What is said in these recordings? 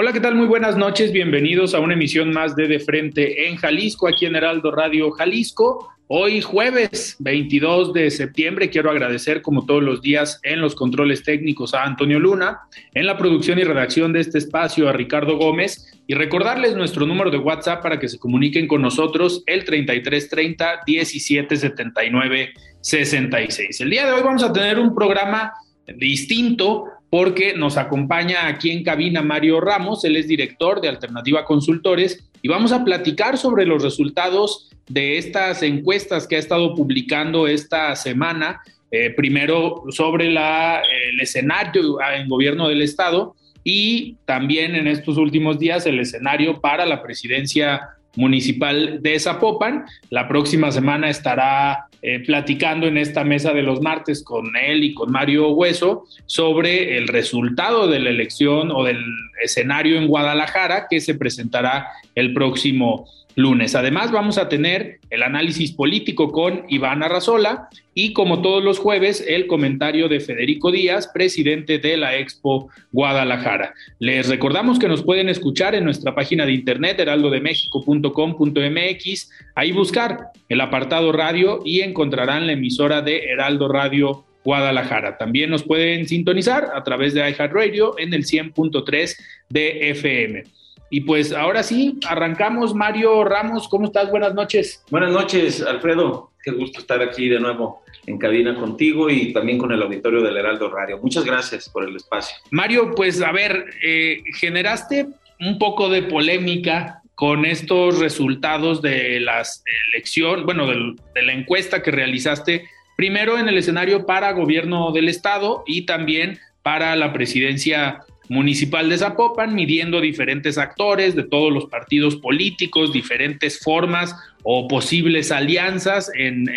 Hola, ¿qué tal? Muy buenas noches. Bienvenidos a una emisión más de De Frente en Jalisco, aquí en Heraldo Radio Jalisco. Hoy jueves 22 de septiembre quiero agradecer como todos los días en los controles técnicos a Antonio Luna, en la producción y redacción de este espacio a Ricardo Gómez y recordarles nuestro número de WhatsApp para que se comuniquen con nosotros el 3330 1779 66. El día de hoy vamos a tener un programa distinto porque nos acompaña aquí en cabina Mario Ramos, él es director de Alternativa Consultores y vamos a platicar sobre los resultados de estas encuestas que ha estado publicando esta semana, eh, primero sobre el escenario en gobierno del Estado y también en estos últimos días el escenario para la presidencia municipal de Zapopan. La próxima semana estará eh, platicando en esta mesa de los martes con él y con Mario Hueso sobre el resultado de la elección o del escenario en Guadalajara que se presentará el próximo lunes. Además, vamos a tener el análisis político con Iván Arrazola y, como todos los jueves, el comentario de Federico Díaz, presidente de la Expo Guadalajara. Les recordamos que nos pueden escuchar en nuestra página de internet heraldodemexico.com.mx, ahí buscar el apartado radio y encontrarán la emisora de Heraldo Radio Guadalajara. También nos pueden sintonizar a través de iHeartRadio en el 100.3 de FM. Y pues ahora sí, arrancamos. Mario Ramos, ¿cómo estás? Buenas noches. Buenas noches, Alfredo. Qué gusto estar aquí de nuevo en cabina contigo y también con el auditorio del Heraldo Radio. Muchas gracias por el espacio. Mario, pues a ver, eh, generaste un poco de polémica con estos resultados de la elección, bueno, de la encuesta que realizaste, primero en el escenario para gobierno del Estado y también para la presidencia municipal de Zapopan, midiendo diferentes actores de todos los partidos políticos, diferentes formas o posibles alianzas en,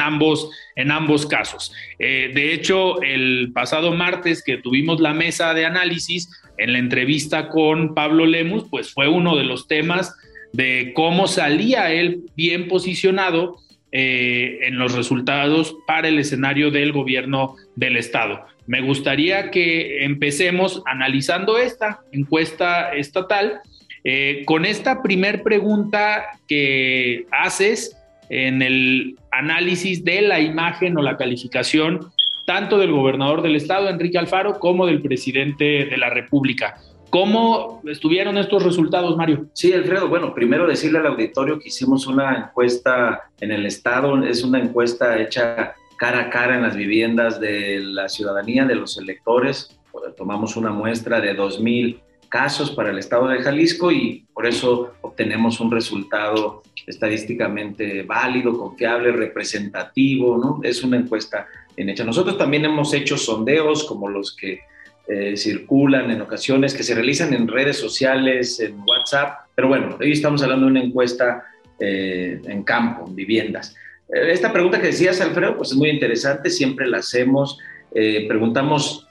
ambos, en ambos casos. Eh, de hecho, el pasado martes que tuvimos la mesa de análisis, en la entrevista con Pablo Lemus, pues fue uno de los temas de cómo salía él bien posicionado eh, en los resultados para el escenario del gobierno del Estado. Me gustaría que empecemos analizando esta encuesta estatal eh, con esta primer pregunta que haces en el análisis de la imagen o la calificación tanto del gobernador del estado, Enrique Alfaro, como del presidente de la República. ¿Cómo estuvieron estos resultados, Mario? Sí, Alfredo, bueno, primero decirle al auditorio que hicimos una encuesta en el estado, es una encuesta hecha cara a cara en las viviendas de la ciudadanía, de los electores. Tomamos una muestra de 2.000 casos para el estado de Jalisco y por eso obtenemos un resultado estadísticamente válido, confiable, representativo, ¿no? Es una encuesta bien hecha. Nosotros también hemos hecho sondeos como los que eh, circulan en ocasiones, que se realizan en redes sociales, en WhatsApp, pero bueno, hoy estamos hablando de una encuesta eh, en campo, en viviendas. Eh, esta pregunta que decías, Alfredo, pues es muy interesante, siempre la hacemos. Eh, preguntamos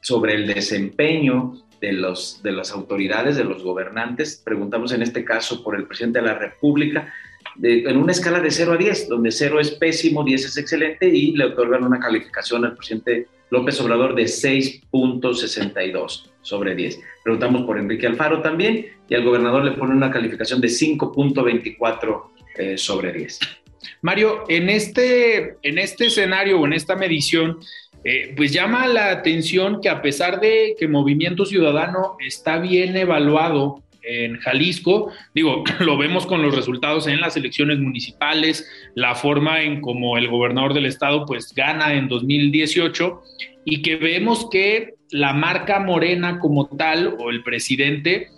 sobre el desempeño de, los, de las autoridades, de los gobernantes. Preguntamos en este caso por el presidente de la República, en una escala de 0 a 10, donde 0 es pésimo, 10 es excelente y le otorgan una calificación al presidente López Obrador de 6.62 sobre 10. Preguntamos por Enrique Alfaro también y al gobernador le pone una calificación de 5.24 eh, sobre 10. Mario, en este, en este escenario o en esta medición, eh, pues llama la atención que a pesar de que Movimiento Ciudadano está bien evaluado en Jalisco, digo, lo vemos con los resultados en las elecciones municipales, la forma en como el gobernador del estado pues gana en 2018 y que vemos que la marca morena como tal o el presidente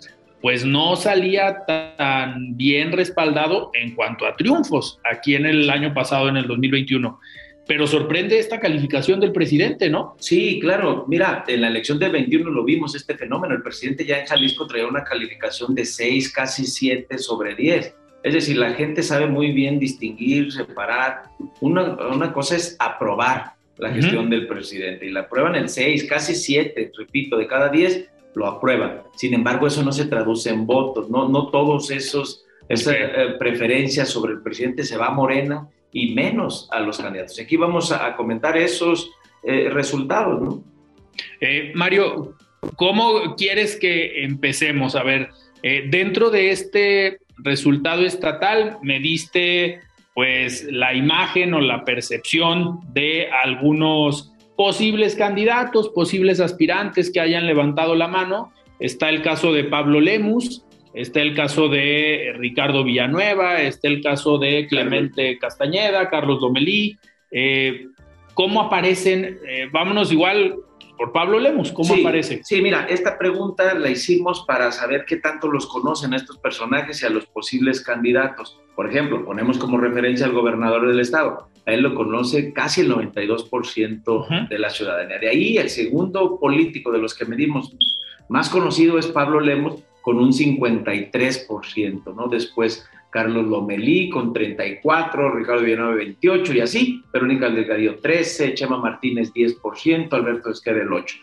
pues no salía tan bien respaldado en cuanto a triunfos aquí en el año pasado, en el 2021. pero sorprende esta calificación del presidente, ¿no? Sí, claro. Mira, en la elección del 21 lo vimos este fenómeno. El presidente ya en Jalisco traía una calificación de 6, casi 7 sobre 10. Es decir, la gente sabe muy bien distinguir, separar. Una, una cosa es aprobar la gestión del presidente y la aprueban el 6, casi 7, repito, de cada 10 lo aprueban. Sin embargo, eso no se traduce en votos, no, no todos esos, esas eh, preferencias sobre el presidente se va a Morena y menos a los candidatos. Aquí vamos a, comentar esos eh, resultados, ¿no? Eh, Mario, ¿cómo quieres que empecemos? A ver, dentro de este resultado estatal, me diste pues la imagen o la percepción de algunos posibles candidatos, posibles aspirantes que hayan levantado la mano. Está el caso de Pablo Lemus, está el caso de Ricardo Villanueva, está el caso de Clemente Castañeda, Carlos Domelí. Eh, ¿Cómo aparecen? Eh, vámonos igual por Pablo Lemus, ¿cómo aparece? Sí, mira, esta pregunta la hicimos para saber qué tanto los conocen a estos personajes y a los posibles candidatos. Por ejemplo, ponemos como referencia al gobernador del estado. A él lo conoce casi el 92% de la ciudadanía. De ahí, el segundo político de los que medimos más conocido es Pablo Lemus, con un 53%, ¿no? Después Carlos Lomelí con 34, Ricardo Villanueva 28 y así, Verónica Delgadillo 13, Chema Martínez 10%, Alberto Esquer el 8%.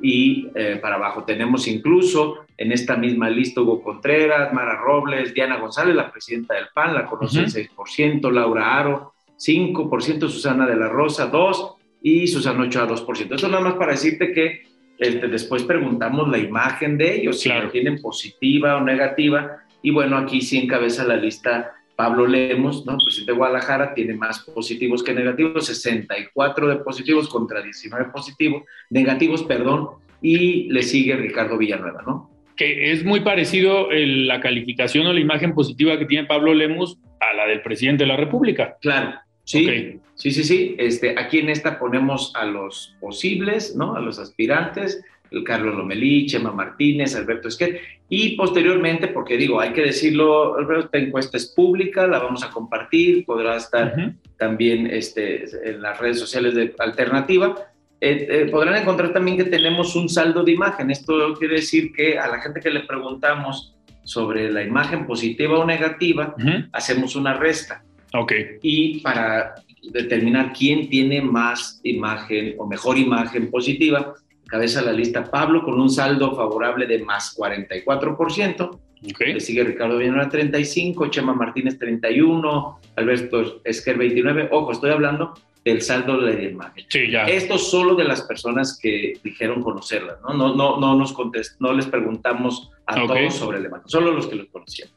Y eh, para abajo tenemos incluso en esta misma lista Hugo Contreras, Mara Robles, Diana González, la presidenta del PAN, la conoce el 6%, Laura Aro 5%, Susana de la Rosa 2% y Susana Ochoa 2%. Eso nada más para decirte que este, después preguntamos la imagen de ellos, si la tienen positiva o negativa, y bueno, aquí sí encabeza la lista Pablo Lemos, ¿no? presidente de Guadalajara, tiene más positivos que negativos, 64 de positivos contra 19 positivos, negativos, perdón, y le sigue Ricardo Villanueva, ¿no? Que es muy parecido la calificación o la imagen positiva que tiene Pablo Lemos a la del presidente de la República. Claro, sí, sí, sí, sí. Este, aquí en esta ponemos a los posibles, ¿no? A los aspirantes, el Carlos Lomelí, Chema Martínez, Alberto Esquer, y posteriormente, porque digo, hay que decirlo, esta encuesta es pública, la vamos a compartir, podrá estar también este, en las redes sociales de Alternativa. Eh, eh, podrán encontrar también que tenemos un saldo de imagen. Esto quiere decir que a la gente que le preguntamos sobre la imagen positiva o negativa, hacemos una resta. Ok. Y para determinar quién tiene más imagen o mejor imagen positiva, cabeza la lista Pablo con un saldo favorable de más 44%. Le sigue Ricardo Villanueva 35, Chema Martínez 31, Alberto Esquer 29. Ojo, estoy hablando del saldo de la imagen. Sí, ya. Esto solo de las personas que dijeron conocerla, ¿no? No, no, no nos contest, no les preguntamos a todos sobre el imagen, solo los que los conocían.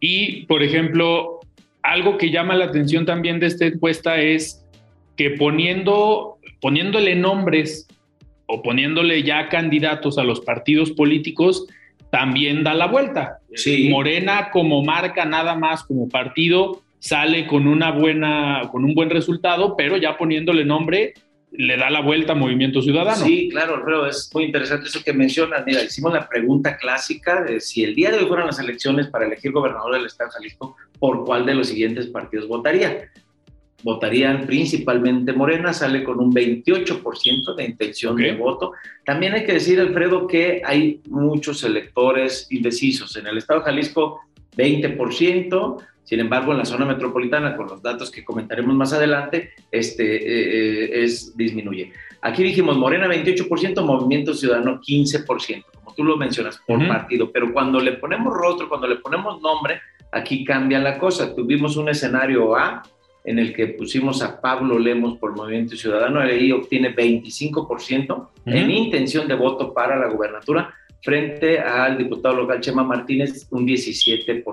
Y, por ejemplo, algo que llama la atención también de esta encuesta es que poniendo, poniéndole nombres o poniéndole ya candidatos a los partidos políticos, también da la vuelta. Morena como marca nada más como partido sale con una buena con un buen resultado, pero ya poniéndole nombre le da la vuelta a Movimiento Ciudadano. Sí, claro, pero es muy interesante eso que mencionas. Mira, hicimos la pregunta clásica de si el día de hoy fueran las elecciones para elegir gobernador del Estado de Jalisco, ¿por cuál de los siguientes partidos votaría? Votarían principalmente Morena, sale con un 28% de intención de voto. También hay que decir, Alfredo, que hay muchos electores indecisos. En el estado de Jalisco, 20%. Sin embargo, en la zona metropolitana, con los datos que comentaremos más adelante, este, eh, eh, es, disminuye. Aquí dijimos Morena 28%, Movimiento Ciudadano 15%, como tú lo mencionas, por partido. Pero cuando le ponemos rostro, cuando le ponemos nombre, aquí cambia la cosa. Tuvimos un escenario A, en el que pusimos a Pablo Lemos por Movimiento Ciudadano, ahí obtiene 25% en intención de voto para la gubernatura, frente al diputado local Chema Martínez, un 17%.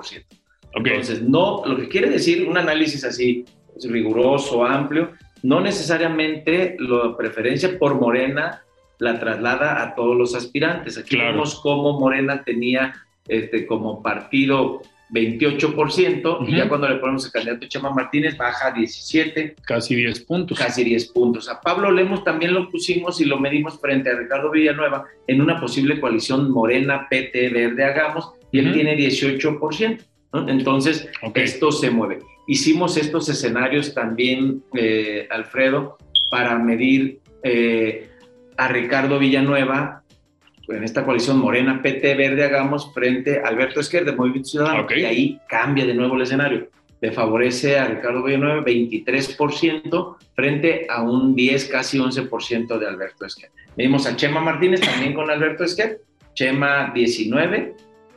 Entonces, no, lo que quiere decir un análisis así riguroso, amplio, no necesariamente la preferencia por Morena la traslada a todos los aspirantes. Aquí vemos cómo Morena tenía este, como partido 28%, y ya cuando le ponemos el candidato Chema Martínez baja a 17. Casi 10 puntos. Casi 10 puntos. A Pablo Lemos también lo pusimos y lo medimos frente a Ricardo Villanueva en una posible coalición Morena, PT, Verde, Hagamos, y él tiene 18%. Entonces, esto se mueve. hicimos estos escenarios también, eh, Alfredo, para medir eh, a Ricardo Villanueva en esta coalición Morena, PT, Verde, Hagamos, frente a Alberto Esquer de Movimiento Ciudadano. Y ahí cambia de nuevo el escenario. Le favorece a Ricardo Villanueva 23% frente a un 10, casi 11% de Alberto Esquer. Vimos a Chema Martínez también con Alberto Esquer, Chema 19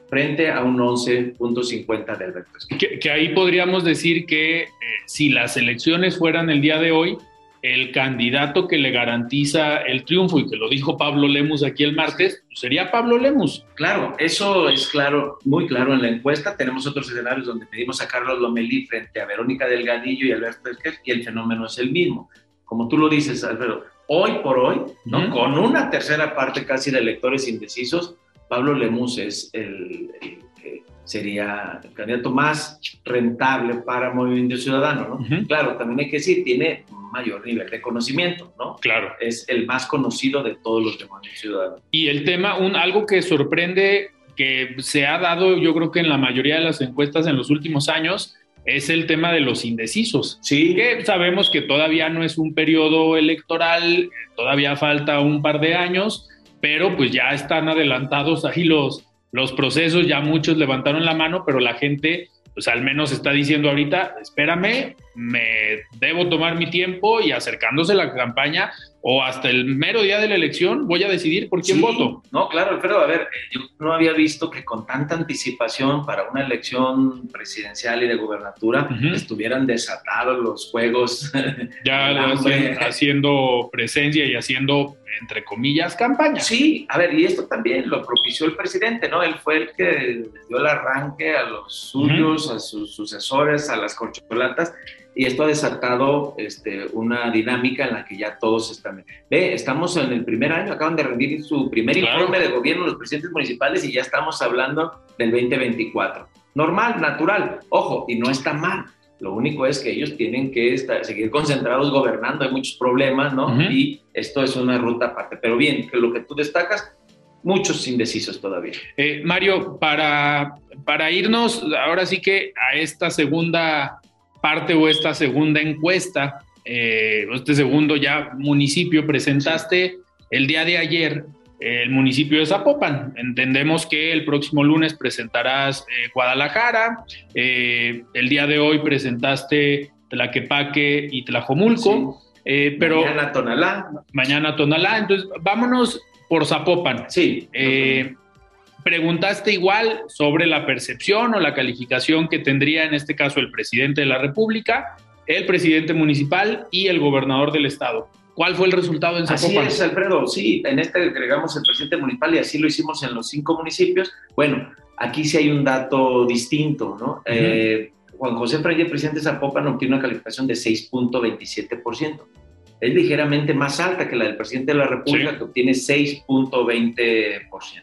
frente a un 11.50 de Alberto Esquer. Que, ahí podríamos decir que eh, si las elecciones fueran el día de hoy, el candidato que le garantiza el triunfo, y que lo dijo Pablo Lemus aquí el martes, pues, sería Pablo Lemus. Claro, eso es claro, muy claro en la encuesta. Tenemos otros escenarios donde pedimos a Carlos Lomelí frente a Verónica Delgadillo y Alberto Esquer, y el fenómeno es el mismo. Como tú lo dices, Alfredo, hoy por hoy, ¿no? con una tercera parte casi de electores indecisos, Pablo Lemus es el, sería el candidato más rentable para Movimiento Ciudadano, ¿no? Claro, también hay que decir, tiene mayor nivel de conocimiento, ¿no? Claro. Es el más conocido de todos los demonios ciudadanos. Y el tema, un, algo que sorprende, que se ha dado yo creo que en la mayoría de las encuestas en los últimos años, es el tema de los indecisos. Sí. Que sabemos que todavía no es un periodo electoral, todavía falta un par de años, pero pues ya están adelantados ahí los, los procesos, ya muchos levantaron la mano, pero la gente pues al menos está diciendo ahorita, espérame, me debo tomar mi tiempo y acercándose la campaña o hasta el mero día de la elección voy a decidir por quién voto. No, claro, Alfredo, a ver, yo no había visto que con tanta anticipación para una elección presidencial y de gubernatura estuvieran desatados los juegos. Ya haciendo presencia y haciendo entre comillas, campaña. Sí, a ver, y esto también lo propició el presidente, ¿no? Él fue el que dio el arranque a los suyos, a sus sucesores, a las corcholatas, y esto ha desatado este, una dinámica en la que ya todos están. Ve, estamos en el primer año, acaban de rendir su primer informe de gobierno los presidentes municipales y ya estamos hablando del 2024. Normal, natural, ojo, y no está mal. Lo único es que ellos tienen que seguir concentrados gobernando, hay muchos problemas, ¿no? Y esto es una ruta aparte. Pero bien, que lo que tú destacas, muchos indecisos todavía. Eh, Mario, para, para irnos ahora sí que a esta segunda parte o esta segunda encuesta, eh, este segundo ya municipio, presentaste el día de ayer el municipio de Zapopan. Entendemos que el próximo lunes presentarás eh, Guadalajara, eh, el día de hoy presentaste Tlaquepaque y Tlajomulco, eh, pero... Mañana Tonalá. Mañana Tonalá, entonces vámonos por Zapopan. Sí. preguntaste igual sobre la percepción o la calificación que tendría en este caso el presidente de la República, el presidente municipal y el gobernador del estado. ¿Cuál fue el resultado en Zapopan? Así es, Alfredo. Sí, en este agregamos el presidente municipal y así lo hicimos en los cinco municipios. Bueno, aquí sí hay un dato distinto, ¿no? Eh, Juan José Freire, presidente de Zapopan, obtiene una calificación de 6.27%. Es ligeramente más alta que la del presidente de la República, que obtiene 6.20%.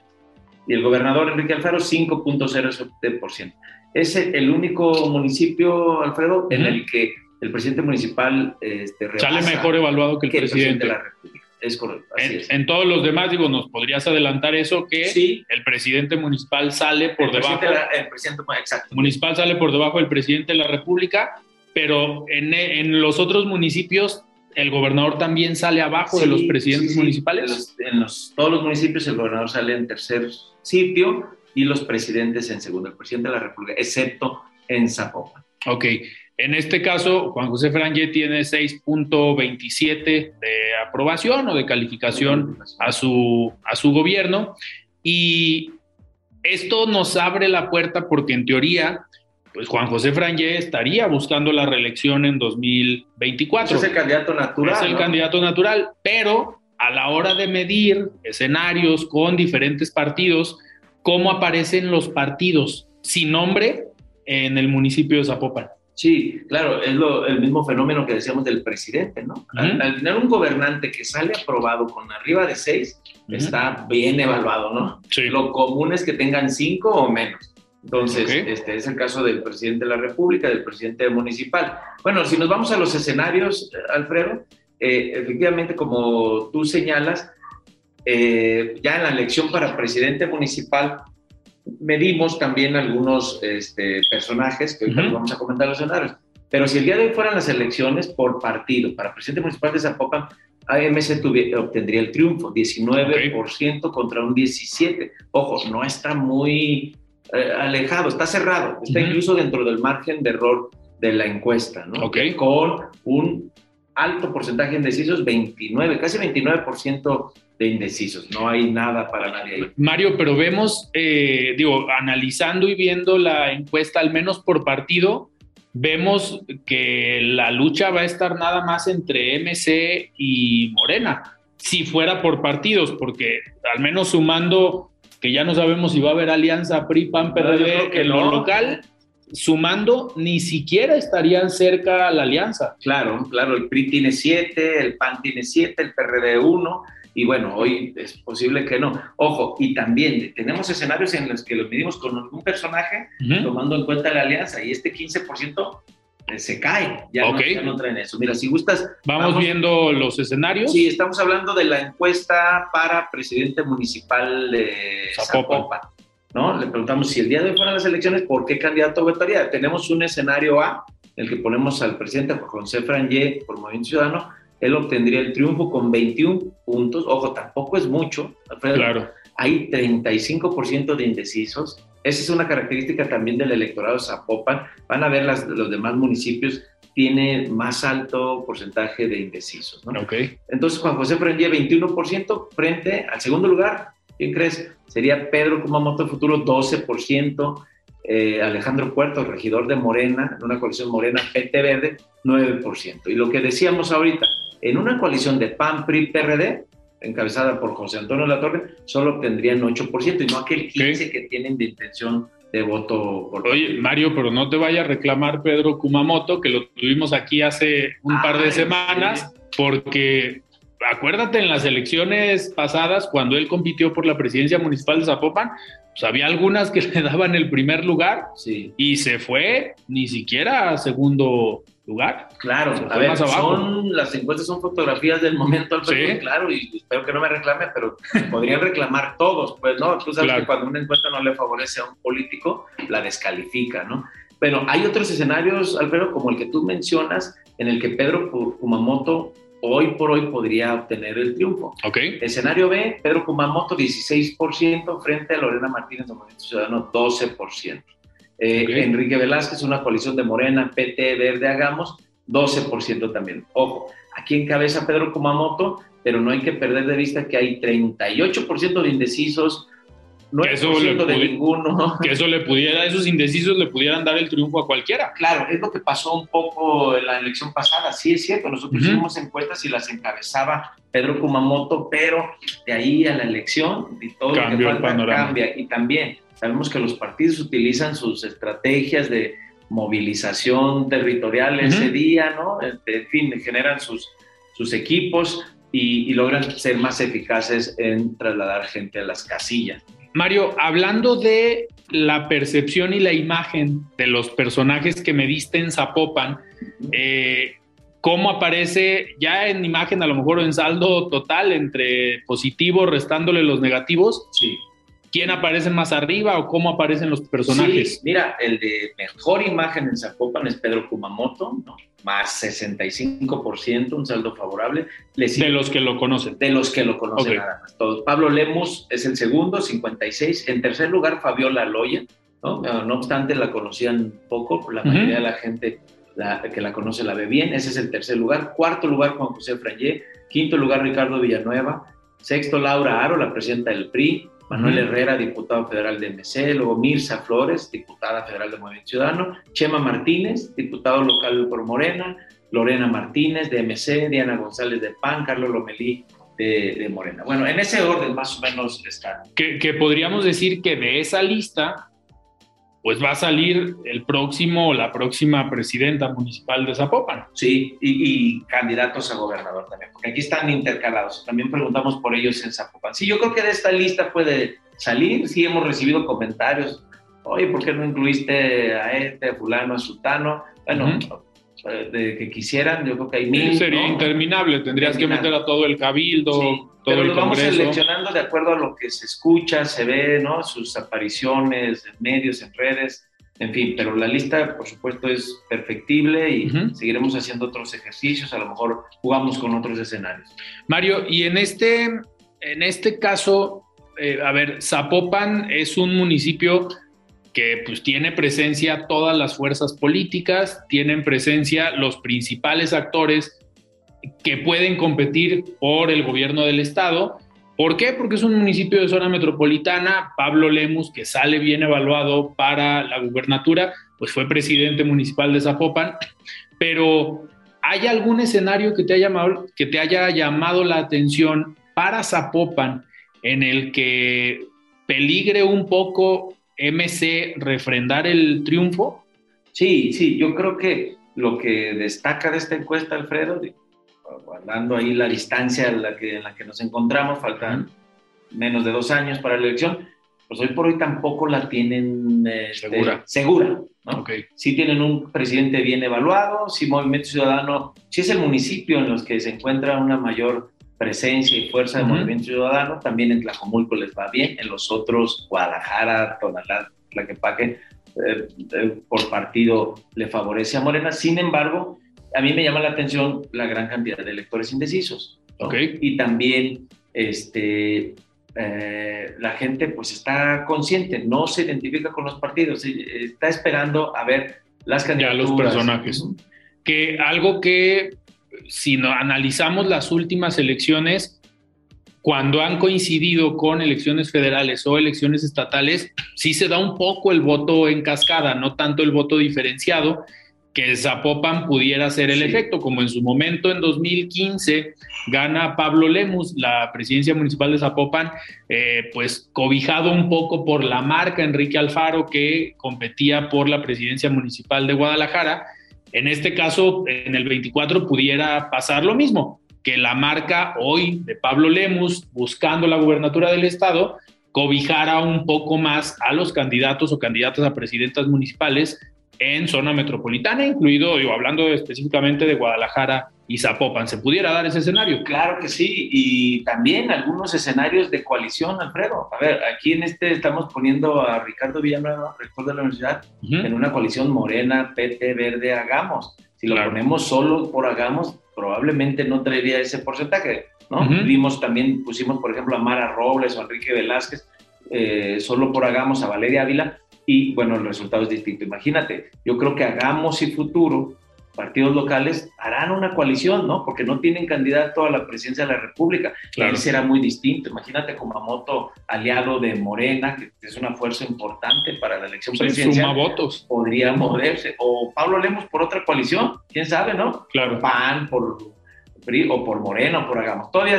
Y el gobernador Enrique Alfaro, 5.07%. Es el único municipio, Alfredo, en el que el presidente municipal este, sale mejor evaluado que el, presidente. de la República. Es correcto. en, todos los demás, digo, ¿nos podrías adelantar eso? Que sí. el presidente municipal sale por el debajo. el presidente, exacto. Municipal sale por debajo del presidente de la República, pero en, en los otros municipios el gobernador también sale abajo de los presidentes municipales. En, los, todos los municipios el gobernador sale en tercer sitio y los presidentes en segundo, el presidente de la República, excepto en Zapopan. Ok, en este caso, Juan José Franje tiene 6.27 de aprobación o de calificación a su, a su gobierno y esto nos abre la puerta porque en teoría, pues Juan José Franje estaría buscando la reelección en 2024. Es el candidato natural. Es el candidato natural, pero a la hora de medir escenarios con diferentes partidos, ¿cómo aparecen los partidos sin nombre en el municipio de Zapopan? Sí, claro, es lo, el mismo fenómeno que decíamos del presidente, ¿no? al, final un gobernante que sale aprobado con arriba de seis está bien evaluado, ¿no? Sí. Lo común es que tengan cinco o menos. Entonces, este es el caso del presidente de la República, del presidente municipal. Bueno, si nos vamos a los escenarios, Alfredo, eh, efectivamente, como tú señalas, eh, ya en la elección para presidente municipal medimos también algunos este, personajes que ahorita vamos a comentar los escenarios. Pero si el día de hoy fueran las elecciones por partido, para presidente municipal de Zapopan, AMC obtendría el triunfo, 19% contra un 17%. Ojo, no está muy eh, alejado, está cerrado, está incluso dentro del margen de error de la encuesta, ¿no? Con un alto porcentaje de indecisos, 29, casi 29% de indecisos. No hay nada para nadie ahí. Mario, pero vemos, eh, digo, analizando y viendo la encuesta, al menos por partido, vemos que la lucha va a estar nada más entre MC y Morena, si fuera por partidos, porque al menos sumando, que ya no sabemos si va a haber alianza PRI, PAN, PRD en lo local, sumando, ni siquiera estarían cerca la alianza. Claro, claro, el PRI tiene siete, el PAN tiene siete, el PRD uno, y bueno, hoy es posible que no. Ojo, y también tenemos escenarios en los que los medimos con algún personaje, tomando en cuenta la alianza, y este 15% eh, se cae, ya, no, traen eso. Mira, si gustas... ¿Vamos, viendo los escenarios? Sí, estamos hablando de la encuesta para presidente municipal de Zapopan. ¿no? Le preguntamos si el día de hoy fueran las elecciones, ¿por qué candidato votaría? Tenemos un escenario A, en el que ponemos al presidente José Frangé por Movimiento Ciudadano, él obtendría el triunfo con 21 puntos. Ojo, tampoco es mucho. claro. Hay 35% de indecisos. Esa es una característica también del electorado Zapopan. Van a ver las, los demás municipios, tiene más alto porcentaje de indecisos. ¿no? Okay. Entonces, Juan José Frangé, 21% frente al segundo lugar. ¿Quién crees? Sería Pedro Kumamoto Futuro, 12%. Eh, Alejandro Puerto, regidor de Morena, en una coalición Morena PT Verde, 9%. Y lo que decíamos ahorita, en una coalición de PAN, PRI, PRD, encabezada por José Antonio Latorre, solo obtendrían 8% y no aquel 15% que tienen de intención de voto por Oye, Mario, pero no te vaya a reclamar Pedro Kumamoto, que lo tuvimos aquí hace un par de ah, semanas, porque acuérdate en las elecciones pasadas, cuando él compitió por la presidencia municipal de Zapopan, pues había algunas que le daban el primer lugar sí. y se fue ni siquiera a segundo lugar. Claro, a ver, son, las encuestas son fotografías del momento, al sí. claro, y espero que no me reclame, pero podrían reclamar todos, pues, ¿no? Tú sabes que cuando una encuesta no le favorece a un político, la descalifica, ¿no? Pero hay otros escenarios, Alfredo, como el que tú mencionas, en el que Pedro Kumamoto hoy por hoy podría obtener el triunfo. Okay. Escenario B, Pedro Kumamoto 16% frente a Lorena Martínez de Movimiento Ciudadano 12%. Eh, Enrique Velázquez, una coalición de Morena, PT, Verde, Hagamos, 12% también. Ojo, aquí encabeza Pedro Kumamoto, pero no hay que perder de vista que hay 38% de indecisos, no es de ninguno. Que eso le pudiera, esos indecisos le pudieran dar el triunfo a cualquiera. Claro, es lo que pasó un poco en la elección pasada. Sí, es cierto, nosotros hicimos encuestas y las encabezaba Pedro Kumamoto, pero de ahí a la elección y todo lo que falta cambia. Y también Sabemos que los partidos utilizan sus estrategias de movilización territorial ese día, ¿no? Este, en fin, generan sus, sus equipos y, logran ser más eficaces en trasladar gente a las casillas. Mario, hablando de la percepción y la imagen de los personajes que me diste en Zapopan, eh, ¿cómo aparece ya en imagen, a lo mejor en saldo total, entre positivo, restándole los negativos? Sí quién aparece más arriba o cómo aparecen los personajes. Sí, mira, el de mejor imagen en Zapopan es Pedro Kumamoto, ¿no? más 65%, un saldo favorable. de los que lo conocen. De los que lo conocen nada más, todos. Pablo Lemus es el segundo, 56. En tercer lugar, Fabiola Loya, ¿no? No obstante, la conocían poco, la mayoría de la gente que la conoce la ve bien. Ese es el tercer lugar. Cuarto lugar, Juan José Frayé. Quinto lugar, Ricardo Villanueva. Sexto, Laura Aro, la presidenta del PRI. Manuel Herrera, diputado federal de MC, luego Mirza Flores, diputada federal de Movimiento Ciudadano, Chema Martínez, diputado local por Morena, Lorena Martínez de MC, Diana González de PAN, Carlos Lomelí de, Morena. Bueno, en ese orden más o menos está. que podríamos decir que de esa lista pues va a salir el próximo o la próxima presidenta municipal de Zapopan. Sí, y, candidatos a gobernador también, porque aquí están intercalados. También preguntamos por ellos en Zapopan. Sí, yo creo que de esta lista puede salir. Sí, hemos recibido comentarios. Oye, ¿por qué no incluiste a este, a fulano, a sultano? Bueno, de que quisieran, yo creo que hay mil. sería interminable, tendrías que meter a todo el cabildo. todo pero el lo vamos seleccionando de acuerdo a lo que se escucha, se ve, ¿no? Sus apariciones en medios, en redes. en fin, pero la lista, por supuesto, es perfectible y seguiremos haciendo otros ejercicios, a lo mejor jugamos con otros escenarios. Mario, y en este, en este caso, eh, a ver, Zapopan es un municipio que pues tiene presencia todas las fuerzas políticas, tienen presencia los principales actores que pueden competir por el gobierno del estado ¿Por qué? Porque es un municipio de zona metropolitana. Pablo Lemus, que sale bien evaluado para la gubernatura, pues fue presidente municipal de Zapopan. Pero ¿hay algún escenario que te haya llamado, que te haya llamado la atención para Zapopan en el que peligre un poco MC refrendar el triunfo? Sí, sí, yo creo que lo que destaca de esta encuesta, Alfredo, guardando ahí la distancia en la que, en la que nos encontramos, faltan menos de dos años para la elección, pues hoy por hoy tampoco la tienen este, segura. segura ¿no? Sí tienen un presidente bien evaluado, sí Movimiento Ciudadano, sí es el municipio en los que se encuentra una mayor presencia y fuerza de Movimiento Ciudadano, también en Tlajomulco les va bien, en los otros, Guadalajara, Tonalá, Tlaquepaque, eh, eh, por partido le favorece a Morena, sin embargo, a mí me llama la atención la gran cantidad de electores indecisos. Y también este, eh, la gente pues está consciente, no se identifica con los partidos, está esperando a ver las candidaturas. Ya los personajes. Que algo que si no analizamos las últimas elecciones, cuando han coincidido con elecciones federales o elecciones estatales, sí se da un poco el voto en cascada, no tanto el voto diferenciado que Zapopan pudiera ser el efecto, como en su momento en 2015 gana Pablo Lemus la presidencia municipal de Zapopan, eh, pues cobijado un poco por la marca Enrique Alfaro que competía por la presidencia municipal de Guadalajara. En este caso, en el 24 pudiera pasar lo mismo, que la marca hoy de Pablo Lemus buscando la gubernatura del estado cobijara un poco más a los candidatos o candidatas a presidentas municipales en zona metropolitana, incluido, yo hablando específicamente de Guadalajara y Zapopan. ¿Se pudiera dar ese escenario? Claro que sí, y también algunos escenarios de coalición, Alfredo. A ver, aquí en este estamos poniendo a Ricardo Villanueva, rector de la universidad, en una coalición morena, PT, verde, hagamos. Si lo ponemos solo por hagamos, probablemente no traería ese porcentaje, ¿no? Vimos también, pusimos, por ejemplo, a Mara Robles o Enrique Velázquez, eh, solo por hagamos a Valeria Ávila, y bueno, el resultado es distinto. Imagínate, yo creo que Hagamos y Futuro, partidos locales, harán una coalición, ¿no? Porque no tienen candidato a la presidencia de la República. Claro. Él será muy distinto. Imagínate Kumamoto, aliado de Morena, que es una fuerza importante para la elección presidencial. Suma votos. Podría moverse. O Pablo Lemos por otra coalición, quién sabe, ¿no? Claro. PAN, por o por Morena, o por Hagamos. Todavía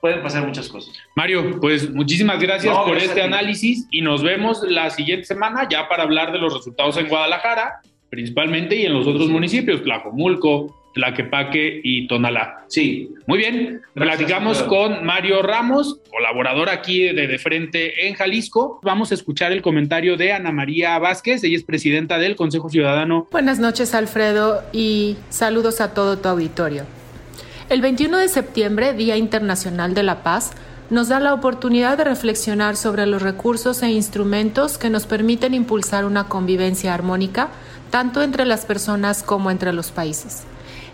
pueden pasar muchas cosas. Mario, pues muchísimas gracias por este análisis y nos vemos la siguiente semana ya para hablar de los resultados en Guadalajara, principalmente, y en los otros municipios, Tlajomulco, Tlaquepaque y Tonalá. Sí. Muy bien, platicamos con Mario Ramos, colaborador aquí de De Frente en Jalisco. Vamos a escuchar el comentario de Ana María Vázquez, ella es presidenta del Consejo Ciudadano. Buenas noches, Alfredo, y saludos a todo tu auditorio. El 21 de septiembre, Día Internacional de la Paz, nos da la oportunidad de reflexionar sobre los recursos e instrumentos que nos permiten impulsar una convivencia armónica tanto entre las personas como entre los países.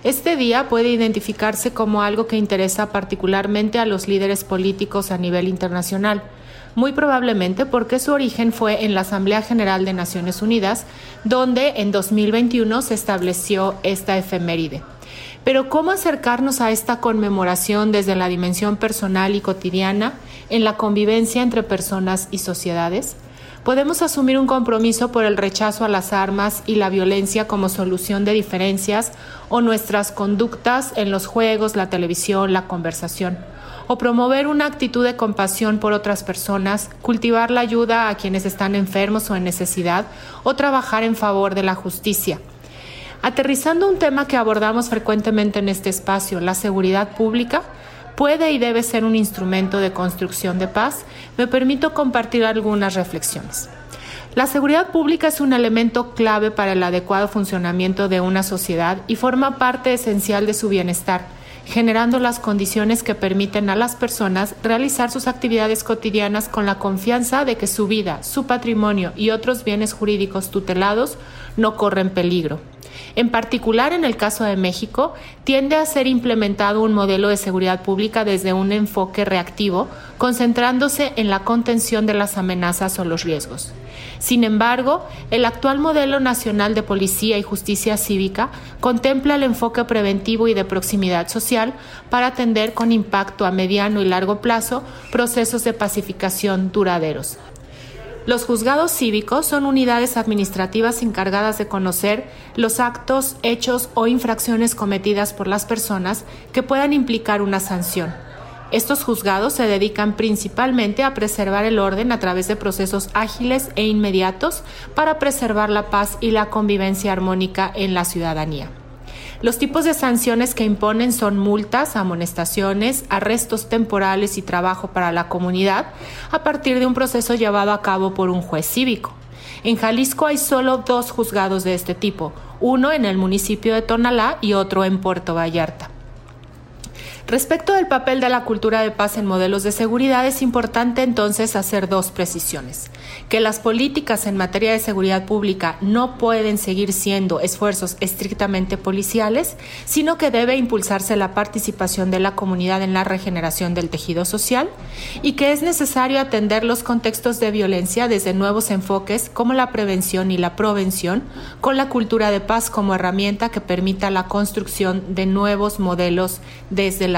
Este día puede identificarse como algo que interesa particularmente a los líderes políticos a nivel internacional, muy probablemente porque su origen fue en la Asamblea General de Naciones Unidas, donde en 2021 se estableció esta efeméride. Pero ¿cómo acercarnos a esta conmemoración desde la dimensión personal y cotidiana en la convivencia entre personas y sociedades? Podemos asumir un compromiso por el rechazo a las armas y la violencia como solución de diferencias o nuestras conductas en los juegos, la televisión, la conversación o promover una actitud de compasión por otras personas, cultivar la ayuda a quienes están enfermos o en necesidad, o trabajar en favor de la justicia. Aterrizando un tema que abordamos frecuentemente en este espacio, la seguridad pública, puede y debe ser un instrumento de construcción de paz, me permito compartir algunas reflexiones. La seguridad pública es un elemento clave para el adecuado funcionamiento de una sociedad y forma parte esencial de su bienestar generando las condiciones que permiten a las personas realizar sus actividades cotidianas con la confianza de que su vida, su patrimonio y otros bienes jurídicos tutelados no corren peligro. En particular, en el caso de México, tiende a ser implementado un modelo de seguridad pública desde un enfoque reactivo, concentrándose en la contención de las amenazas o los riesgos. Sin embargo, el actual modelo nacional de policía y justicia cívica contempla el enfoque preventivo y de proximidad social para atender con impacto a mediano y largo plazo procesos de pacificación duraderos. Los juzgados cívicos son unidades administrativas encargadas de conocer los actos, hechos o infracciones cometidas por las personas que puedan implicar una sanción. Estos juzgados se dedican principalmente a preservar el orden a través de procesos ágiles e inmediatos para preservar la paz y la convivencia armónica en la ciudadanía. Los tipos de sanciones que imponen son multas, amonestaciones, arrestos temporales y trabajo para la comunidad a partir de un proceso llevado a cabo por un juez cívico. En Jalisco hay solo dos juzgados de este tipo, uno en el municipio de Tonalá y otro en Puerto Vallarta. Respecto del papel de la cultura de paz en modelos de seguridad, es importante entonces hacer dos precisiones. Que las políticas en materia de seguridad pública no pueden seguir siendo esfuerzos estrictamente policiales, sino que debe impulsarse la participación de la comunidad en la regeneración del tejido social y que es necesario atender los contextos de violencia desde nuevos enfoques como la prevención y la provención, con la cultura de paz como herramienta que permita la construcción de nuevos modelos desde la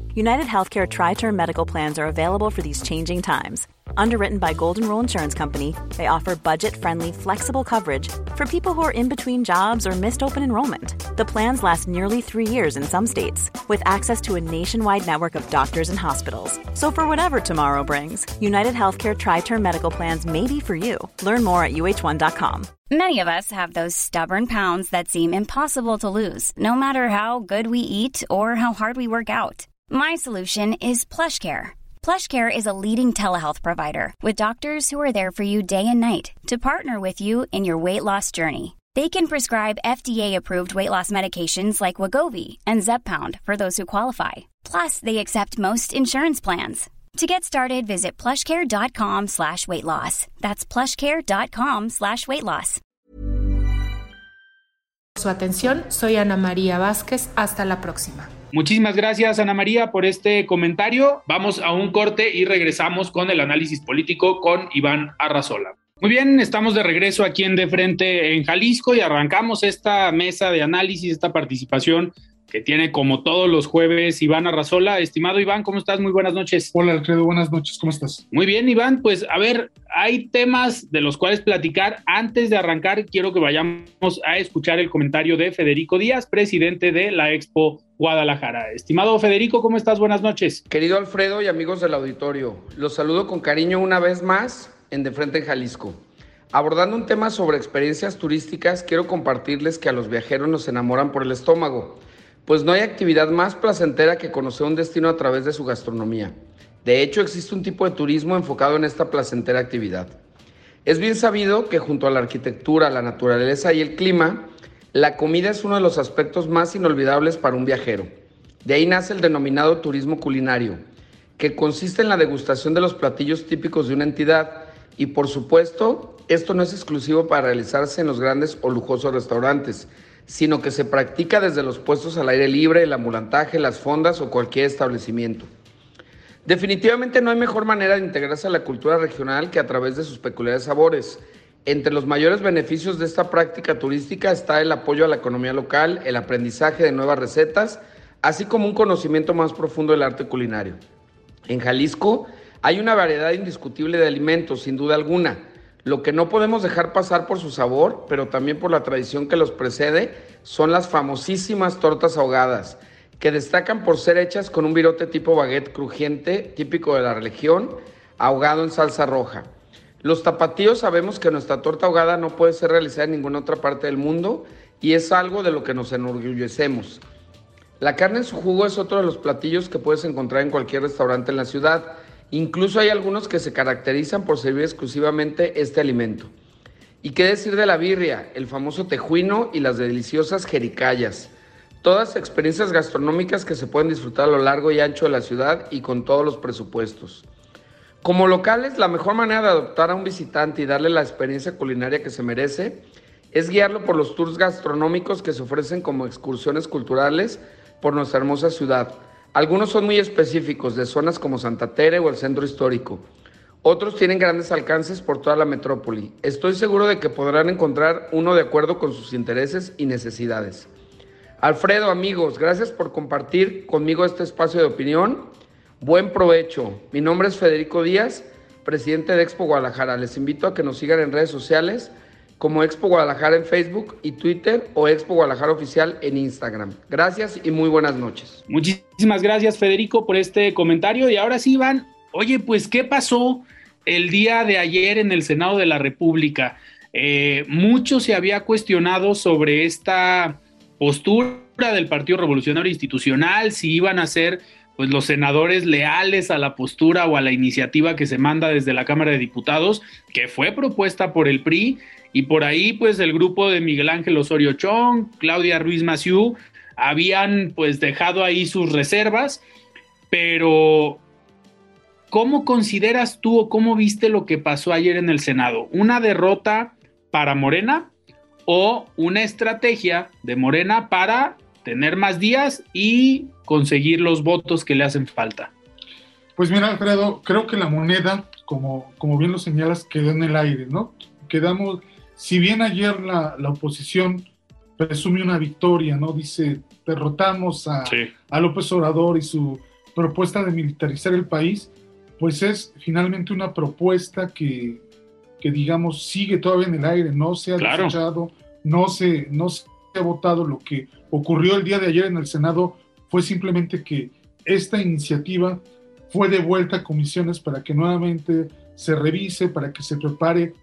United Healthcare Tri Term Medical Plans are available for these changing times. Underwritten by Golden Rule Insurance Company, they offer budget-friendly, flexible coverage for people who are in between jobs or missed open enrollment. The plans last nearly three years in some states, with access to a nationwide network of doctors and hospitals. So for whatever tomorrow brings, United Healthcare Tri-Term Medical Plans may be for you. Learn more at uh1.com. Many of us have those stubborn pounds that seem impossible to lose, no matter how good we eat or how hard we work out. My solution is PlushCare PlushCare is a leading telehealth provider with doctors who are there for you day and night to partner with you in your weight loss journey. They can prescribe FDA-approved weight loss medications like Wagovi and Zepbound for those who qualify. Plus, they accept most insurance plans. To get started, visit plushcare.com slash weight loss. That's plushcare.com slash weight loss. Su atención, soy Ana María Vázquez. Hasta la próxima. Muchísimas gracias, Ana María, por este comentario. Vamos a un corte y regresamos con el análisis político con Iván Arrazola. Muy bien, estamos de regreso aquí en De Frente en Jalisco y arrancamos esta mesa de análisis, esta participación que tiene como todos los jueves Iván Arrazola. Estimado Iván, ¿cómo estás? Muy buenas noches. Hola Alfredo, buenas noches, ¿cómo estás? Muy bien, Iván, pues a ver, hay temas de los cuales platicar. Antes de arrancar, quiero que vayamos a escuchar el comentario de Federico Díaz, presidente de la Expo Guadalajara. Estimado Federico, ¿cómo estás? Buenas noches. Querido Alfredo y amigos del auditorio, los saludo con cariño una vez más en De Frente en Jalisco. Abordando un tema sobre experiencias turísticas, quiero compartirles que a los viajeros nos enamoran por el estómago pues no hay actividad más placentera que conocer un destino a través de su gastronomía. De hecho, existe un tipo de turismo enfocado en esta placentera actividad. Es bien sabido que junto a la arquitectura, la naturaleza y el clima, la comida es uno de los aspectos más inolvidables para un viajero. De ahí nace el denominado turismo culinario, que consiste en la degustación de los platillos típicos de una entidad y por supuesto, esto no es exclusivo para realizarse en los grandes o lujosos restaurantes, sino que se practica desde los puestos al aire libre, el ambulantaje, las fondas o cualquier establecimiento. Definitivamente no hay mejor manera de integrarse a la cultura regional que a través de sus peculiares sabores. Entre los mayores beneficios de esta práctica turística está el apoyo a la economía local, el aprendizaje de nuevas recetas, así como un conocimiento más profundo del arte culinario. En Jalisco hay una variedad indiscutible de alimentos, sin duda alguna, lo que no podemos dejar pasar por su sabor, pero también por la tradición que los precede, son las famosísimas tortas ahogadas, que destacan por ser hechas con un virote tipo baguette crujiente, típico de la región, ahogado en salsa roja. Los tapatíos sabemos que nuestra torta ahogada no puede ser realizada en ninguna otra parte del mundo y es algo de lo que nos enorgullecemos. La carne en su jugo es otro de los platillos que puedes encontrar en cualquier restaurante en la ciudad Incluso hay algunos que se caracterizan por servir exclusivamente este alimento. ¿Y qué decir de la birria, el famoso tejuino y las deliciosas jericayas? Todas experiencias gastronómicas que se pueden disfrutar a lo largo y ancho de la ciudad y con todos los presupuestos. Como locales, la mejor manera de adoptar a un visitante y darle la experiencia culinaria que se merece es guiarlo por los tours gastronómicos que se ofrecen como excursiones culturales por nuestra hermosa ciudad. Algunos son muy específicos, de zonas como Santa Tere o el centro histórico. Otros tienen grandes alcances por toda la metrópoli. Estoy seguro de que podrán encontrar uno de acuerdo con sus intereses y necesidades. Alfredo, amigos, gracias por compartir conmigo este espacio de opinión Buen provecho. Mi nombre es Federico Díaz, presidente de Expo Guadalajara. Les invito a que nos sigan en redes sociales como Expo Guadalajara en Facebook y Twitter o Expo Guadalajara Oficial en Instagram. Gracias y muy buenas noches. Muchísimas gracias Federico por este comentario. Y ahora sí, Iván, oye, pues ¿qué pasó el día de ayer en el Senado de la República? Eh, mucho se había cuestionado sobre esta postura del Partido Revolucionario Institucional, si iban a ser pues los senadores leales a la postura o a la iniciativa que se manda desde la Cámara de Diputados, que fue propuesta por el PRI, y por ahí pues el grupo de Miguel Ángel Osorio Chong, Claudia Ruiz Maciú, habían pues dejado ahí sus reservas, pero ¿cómo consideras tú o cómo viste lo que pasó ayer en el Senado? ¿Una derrota para Morena o una estrategia de Morena para tener más días y conseguir los votos que le hacen falta. Pues mira, Alfredo, creo que la moneda, como, como bien lo señalas, quedó en el aire, ¿no? Quedamos, si bien ayer la, la oposición presume una victoria, ¿no? Dice, derrotamos a, a López Obrador y su propuesta de militarizar el país, pues es finalmente una propuesta que, que digamos, sigue todavía en el aire, no se ha desechado, no se, no se ha votado lo que ocurrió el día de ayer en el Senado fue simplemente que esta iniciativa fue devuelta a comisiones para que nuevamente se revise, para que se prepare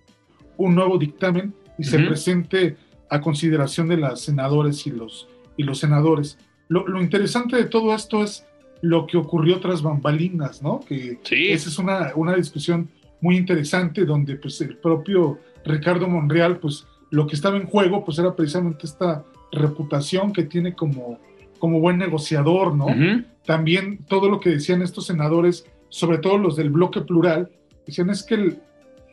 un nuevo dictamen y se presente a consideración de las senadores y los, y los senadores. Lo, interesante de todo esto es lo que ocurrió tras bambalinas, ¿no? Que esa es una, una discusión muy interesante donde pues el propio Ricardo Monreal, pues lo que estaba en juego pues era precisamente esta reputación que tiene como, como buen negociador, ¿no? También todo lo que decían estos senadores, sobre todo los del bloque plural, decían es que el,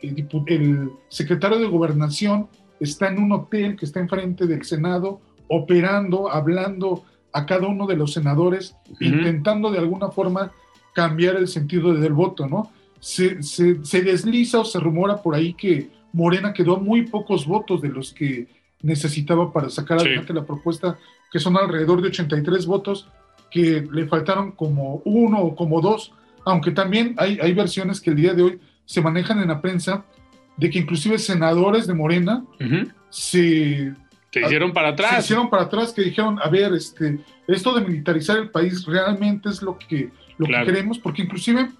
el, secretario de gobernación está en un hotel que está enfrente del Senado, operando, hablando a cada uno de los senadores, intentando de alguna forma cambiar el sentido del voto, ¿no? Se, se, se, desliza o se rumora por ahí que Morena quedó muy pocos votos de los que necesitaba para sacar adelante la propuesta, que son alrededor de 83 votos, que le faltaron como uno o como dos, aunque también hay, hay versiones que el día de hoy se manejan en la prensa de que inclusive senadores de Morena se, hicieron para atrás. Se hicieron para atrás, que dijeron, a ver, este, esto de militarizar el país realmente es lo que, lo que queremos, porque inclusive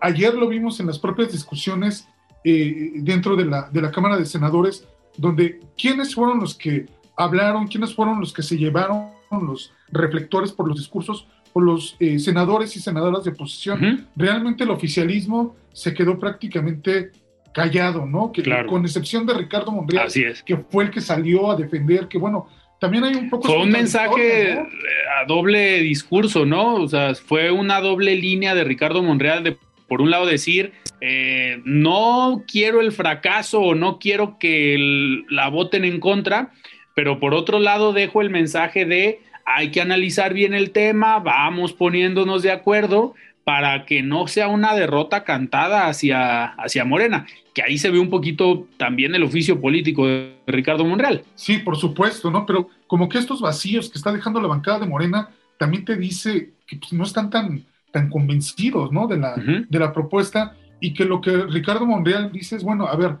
ayer lo vimos en las propias discusiones eh, dentro de la, de la Cámara de Senadores, donde quiénes fueron los que hablaron, quiénes fueron los que se llevaron los reflectores por los discursos, por los eh, senadores y senadoras de oposición. Realmente el oficialismo se quedó prácticamente callado, ¿no? Que, Con excepción de Ricardo Monreal, que fue el que salió a defender, que bueno, también hay un poco... Fue un mensaje a doble discurso, ¿no? O sea, fue una doble línea de Ricardo Monreal de, por un lado, decir, eh, no quiero el fracaso o no quiero que la voten en contra, pero por otro lado dejo el mensaje de hay que analizar bien el tema, vamos poniéndonos de acuerdo para que no sea una derrota cantada hacia, hacia Morena, que ahí se ve un poquito también el oficio político de Ricardo Monreal. Sí, por supuesto, ¿no? Pero como que estos vacíos que está dejando la bancada de Morena también te dice que pues, no están tan, tan convencidos, ¿no? De la, de la propuesta y que lo que Ricardo Monreal dice es, bueno, a ver,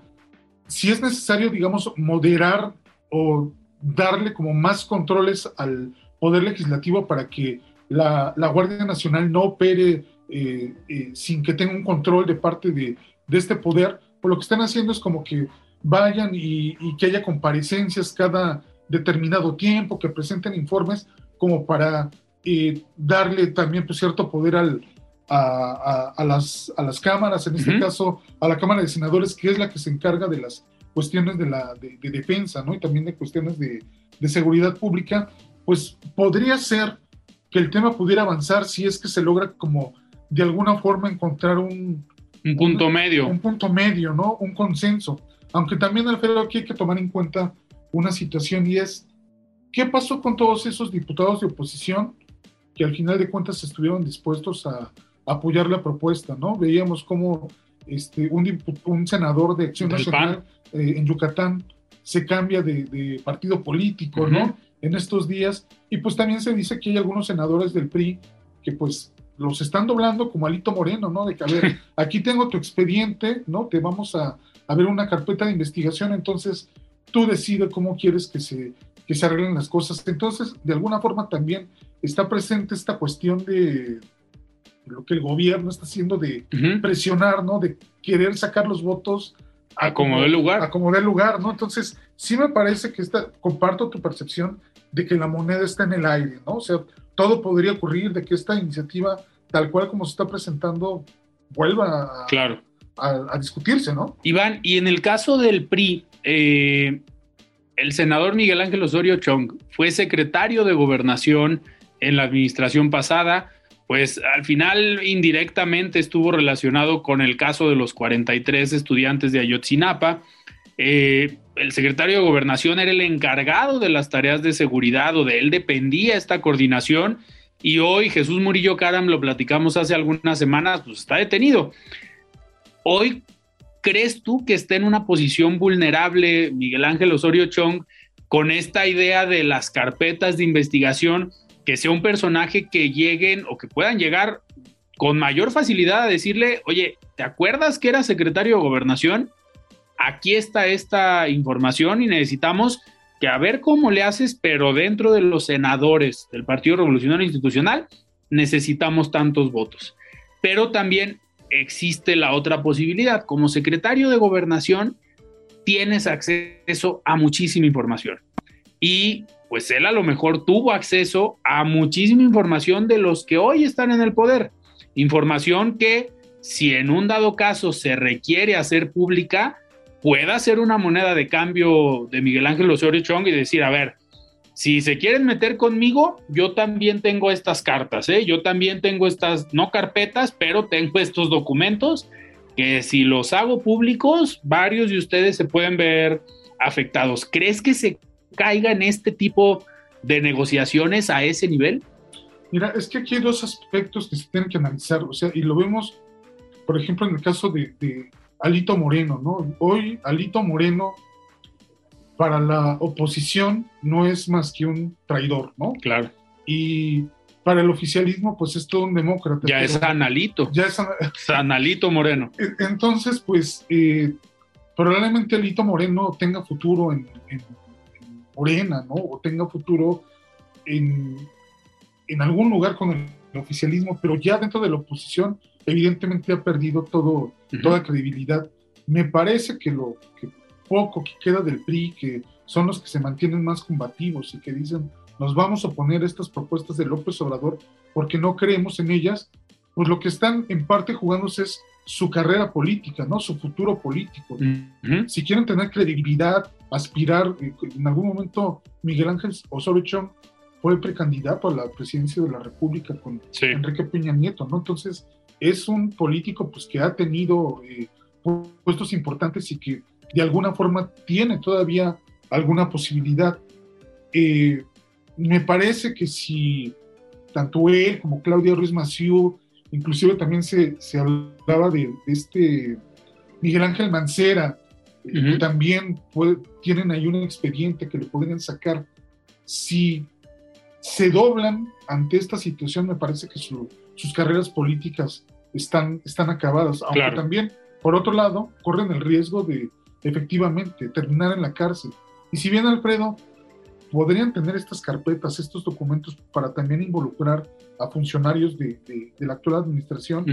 si es necesario, digamos, moderar o darle como más controles al Poder Legislativo para que la, Guardia Nacional no opere eh, eh, sin que tenga un control de parte de, este poder, pues lo que están haciendo es como que vayan y, que haya comparecencias cada determinado tiempo, que presenten informes como para eh, darle también pues, cierto poder al, a, las, a las cámaras, en este caso a la Cámara de Senadores, que es la que se encarga de las cuestiones de, la, de, defensa, ¿no? Y también de cuestiones de, de, seguridad pública, pues podría ser que el tema pudiera avanzar si es que se logra como de alguna forma encontrar un... Un punto medio. Un punto medio, ¿no? Un consenso. Aunque también, Alfredo, aquí hay que tomar en cuenta una situación y es, ¿qué pasó con todos esos diputados de oposición que al final de cuentas estuvieron dispuestos a, apoyar la propuesta, ¿no? Veíamos cómo este, un, un senador de Acción Nacional eh, en Yucatán se cambia de, partido político, ¿no? En estos días. Y pues también se dice que hay algunos senadores del PRI que pues los están doblando como Alito Moreno, ¿no? De que, a ver, aquí tengo tu expediente, ¿no? Te vamos a, a ver una carpeta de investigación, entonces tú decides cómo quieres que se, que se arreglen las cosas. Entonces, de alguna forma también está presente esta cuestión de, lo que el gobierno está haciendo de presionar, ¿no? De querer sacar los votos a, como dé lugar. A como dé lugar, ¿no? Entonces, sí me parece que está, comparto tu percepción de que la moneda está en el aire, ¿no? O sea, todo podría ocurrir de que esta iniciativa, tal cual como se está presentando, vuelva a, claro. a, discutirse, ¿no? Iván, y en el caso del PRI, eh, el senador Miguel Ángel Osorio Chong fue secretario de gobernación en la administración pasada pues al final indirectamente estuvo relacionado con el caso de los 43 estudiantes de Ayotzinapa. Eh, el secretario de Gobernación era el encargado de las tareas de seguridad o de él dependía esta coordinación y hoy Jesús Murillo Caram, lo platicamos hace algunas semanas, pues está detenido. Hoy, ¿crees tú que está en una posición vulnerable Miguel Ángel Osorio Chong con esta idea de las carpetas de investigación? Que sea un personaje que lleguen o que puedan llegar con mayor facilidad a decirle, oye, ¿te acuerdas que era secretario de gobernación? Aquí está esta información y necesitamos que a ver cómo le haces, pero dentro de los senadores del Partido Revolucionario Institucional necesitamos tantos votos. Pero también existe la otra posibilidad. Como secretario de gobernación tienes acceso a muchísima información. Y pues él a lo mejor tuvo acceso a muchísima información de los que hoy están en el poder. Información que si en un dado caso se requiere hacer pública, pueda ser una moneda de cambio de Miguel Ángel Osorio Chong y decir, a ver, si se quieren meter conmigo, yo también tengo estas cartas, ¿eh? yo también tengo estas, no carpetas, pero tengo estos documentos que si los hago públicos, varios de ustedes se pueden ver afectados. ¿Crees que se caiga en este tipo de negociaciones a ese nivel? Mira, es que aquí hay dos aspectos que se tienen que analizar, o sea, y lo vemos, por ejemplo, en el caso de, Alito Moreno, ¿no? Hoy Alito Moreno para la oposición no es más que un traidor, ¿no? Claro. Y para el oficialismo, pues es todo un demócrata. Ya es analito. Ya es, analito Moreno. E, entonces, pues, eh, probablemente Alito Moreno tenga futuro en, Morena, ¿no? O tenga futuro en, en algún lugar con el oficialismo, pero ya dentro de la oposición evidentemente ha perdido todo, toda credibilidad. Me parece que lo que poco que queda del PRI, que son los que se mantienen más combativos y que dicen nos vamos a oponer a estas propuestas de López Obrador porque no creemos en ellas, pues lo que están en parte jugándose es su carrera política, ¿no? Su futuro político. Si quieren tener credibilidad, aspirar, en algún momento Miguel Ángel Osorio fue precandidato a la presidencia de la República con Enrique Peña Nieto, ¿no? Entonces, es un político pues que ha tenido eh, puestos importantes y que de alguna forma tiene todavía alguna posibilidad. Eh, me parece que si tanto él como Claudia Ruiz Massieu inclusive también se, se hablaba de, este Miguel Ángel Mancera, que también tienen ahí un expediente que le podrían sacar. Si se doblan ante esta situación, me parece que sus carreras políticas están, están acabadas, aunque también, por otro lado, corren el riesgo de efectivamente terminar en la cárcel. Y si bien Alfredo, podrían tener estas carpetas, estos documentos para también involucrar a funcionarios de, la actual administración.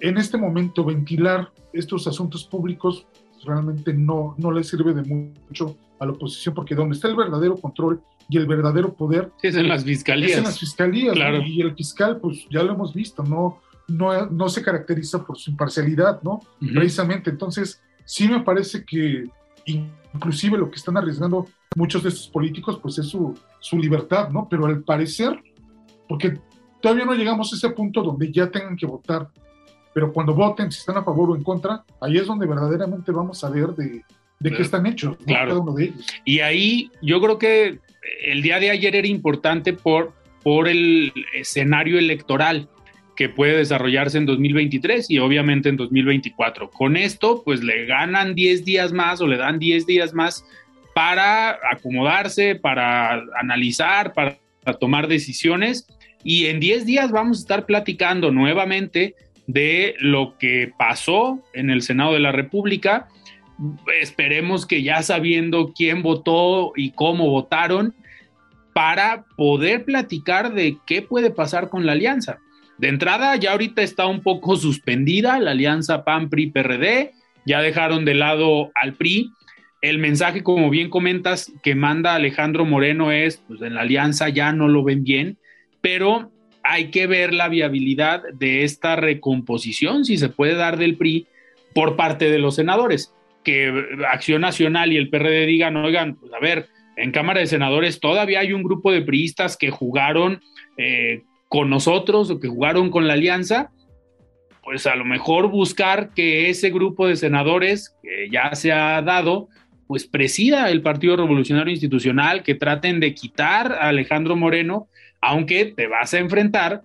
En este momento, ventilar estos asuntos públicos realmente no, no le sirve de mucho a la oposición, porque donde está el verdadero control y el verdadero poder es en las fiscalías. Es en las fiscalías. Y el fiscal, pues ya lo hemos visto, no, no, no se caracteriza por su imparcialidad, ¿no? Precisamente, entonces sí me parece que inclusive lo que están arriesgando muchos de estos políticos, pues es su, su libertad, ¿no? Pero al parecer, porque todavía no llegamos a ese punto donde ya tengan que votar, pero cuando voten, si están a favor o en contra, ahí es donde verdaderamente vamos a ver de, de qué están hechos, cada uno de ellos. Y ahí yo creo que el día de ayer era importante por, por el escenario electoral que puede desarrollarse en 2023 y obviamente en 2024. Con esto, pues le ganan 10 días más o le dan 10 días más para acomodarse, para analizar, para, tomar decisiones. Y en 10 días vamos a estar platicando nuevamente de lo que pasó en el Senado de la República. Esperemos que ya sabiendo quién votó y cómo votaron, para poder platicar de qué puede pasar con la alianza. De entrada, ya ahorita está un poco suspendida la alianza PAN-PRI-PRD, ya dejaron de lado al PRI. El mensaje, como bien comentas, que manda Alejandro Moreno es, pues en la alianza ya no lo ven bien, pero hay que ver la viabilidad de esta recomposición, si se puede dar del PRI por parte de los senadores. Que Acción Nacional y el PRD digan, oigan, pues a ver, en Cámara de Senadores todavía hay un grupo de priistas que jugaron eh, con nosotros o que jugaron con la alianza, pues a lo mejor buscar que ese grupo de senadores que ya se ha dado, pues presida el Partido Revolucionario Institucional, que traten de quitar a Alejandro Moreno, aunque te vas a enfrentar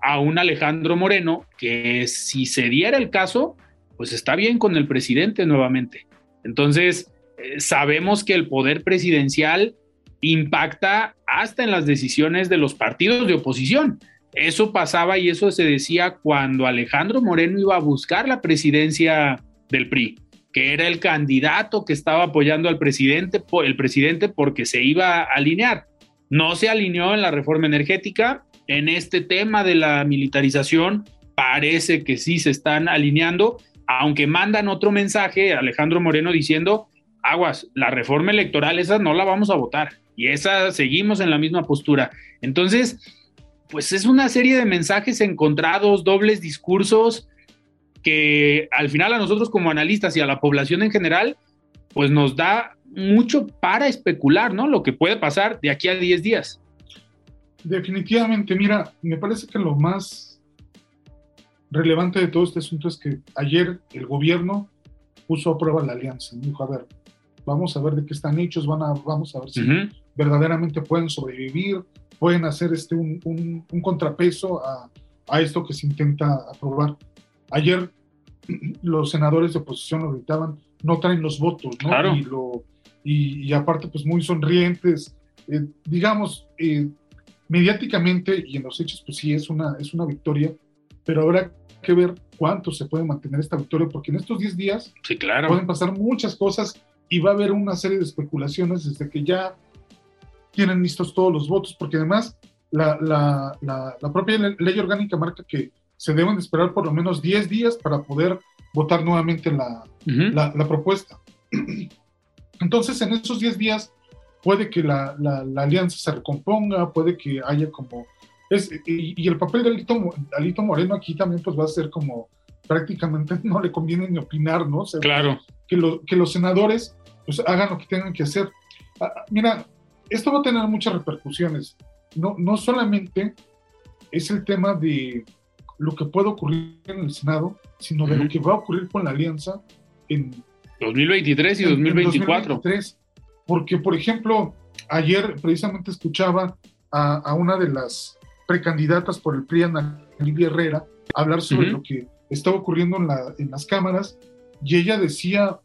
a un Alejandro Moreno que si se diera el caso, pues está bien con el presidente nuevamente. Entonces, eh, sabemos que el poder presidencial impacta hasta en las decisiones de los partidos de oposición. Eso pasaba y eso se decía cuando Alejandro Moreno iba a buscar la presidencia del PRI, que era el candidato que estaba apoyando al presidente, el presidente porque se iba a alinear. No se alineó en la reforma energética. En este tema de la militarización parece que sí se están alineando, aunque mandan otro mensaje Alejandro Moreno diciendo, aguas, la reforma electoral esa no la vamos a votar y esa seguimos en la misma postura. Entonces, pues es una serie de mensajes encontrados, dobles discursos, que al final a nosotros como analistas y a la población en general, pues nos da mucho para especular, ¿no? Lo que puede pasar de aquí a 10 días. Definitivamente, mira, me parece que lo más relevante de todo este asunto es que ayer el gobierno puso a prueba la alianza. Dijo, a ver, vamos a ver de qué están hechos, van a, vamos a ver si verdaderamente pueden sobrevivir, pueden hacer este un, un, contrapeso a, a, esto que se intenta aprobar. Ayer los senadores de oposición lo gritaban, no traen los votos, ¿no? Y, lo, y, aparte, pues muy sonrientes, eh, digamos, eh, mediáticamente y en los hechos, pues sí, es una, es una victoria, pero habrá que ver cuánto se puede mantener esta victoria, porque en estos 10 días sí, claro. pueden pasar muchas cosas y va a haber una serie de especulaciones desde que ya tienen listos todos los votos, porque además la, la, la, propia ley orgánica marca que se deben esperar por lo menos 10 días para poder votar nuevamente la, la propuesta. Entonces, en esos 10 días puede que la, alianza se recomponga, puede que haya como... Es, y, el papel de Alito, Alito, Moreno aquí también pues va a ser como prácticamente no le conviene ni opinar, ¿no? claro. Que, lo, que los senadores pues hagan lo que tengan que hacer. Ah, ah, mira, esto va a tener muchas repercusiones. No, no solamente es el tema de lo que puede ocurrir en el Senado, sino de lo que va a ocurrir con la alianza en 2023 y 2024. porque, por ejemplo, ayer precisamente escuchaba a, una de las precandidatas por el PRI, Ana Livia Herrera, hablar sobre lo que estaba ocurriendo en, la, en las cámaras y ella decía,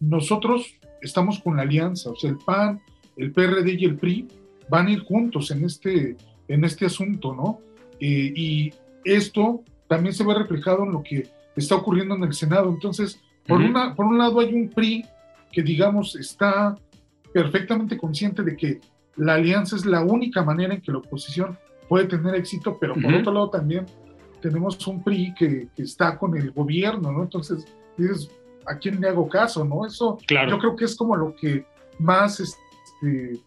nosotros estamos con la alianza, o sea, el PAN, el PRD y el PRI van a ir juntos en este, en este asunto, ¿no? Eh, y esto también se ve reflejado en lo que está ocurriendo en el Senado. Entonces, por, una, por un lado hay un PRI que, digamos, está perfectamente consciente de que la alianza es la única manera en que la oposición puede tener éxito, pero por otro lado también tenemos un PRI que, que, está con el gobierno, ¿no? Entonces, dices, ¿a quién le hago caso, no? Eso yo creo que es como lo que más este,